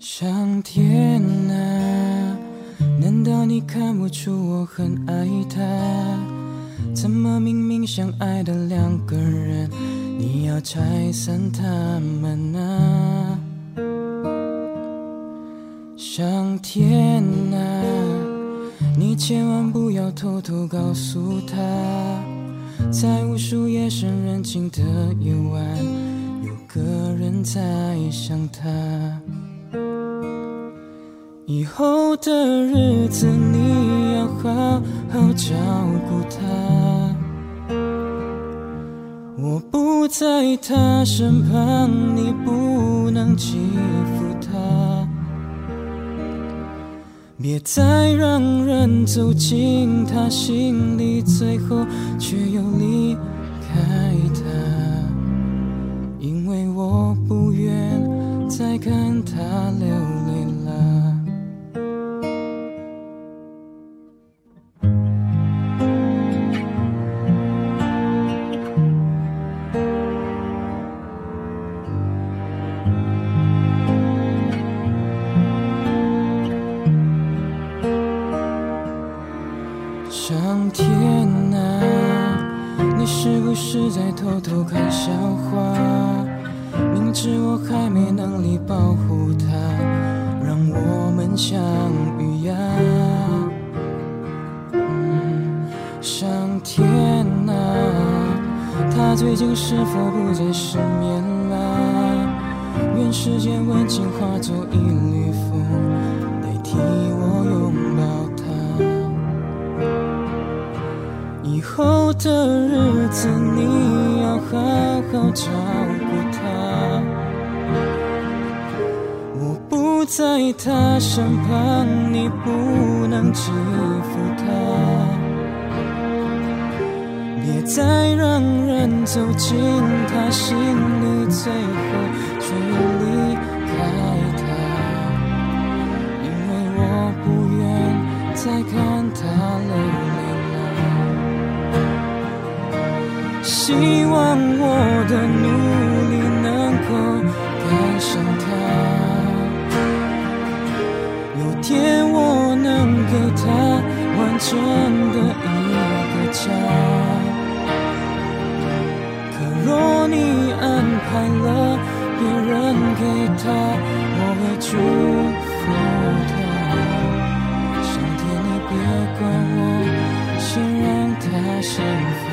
上天啊，难道你看不出我很爱他？怎么明明相爱的两个人，你要拆散他们呢？上天啊，你千万不要偷偷告诉他，在无数夜深人静的夜晚，有个人在想他。以后的日子你要好好照顾她，我不在她身旁，你不能欺负她。别再让人走进她心里，最后却又离开她，因为我不愿再看她流上天啊，你是不是在偷偷看笑话？明知我还没能力保护他，让我们相遇呀。上天啊，他最近是否不再失眠了？愿世间温情化作一缕以后的日子你要好好照顾他，我不在他身旁，你不能欺负他。别再让人走进他心里，最后却又离开他，因为我不愿再看他流希望我的努力能够赶上他，有天我能给他完整的一个家。可若你安排了别人给他，我会祝福他。上天，你别管我，先让他幸福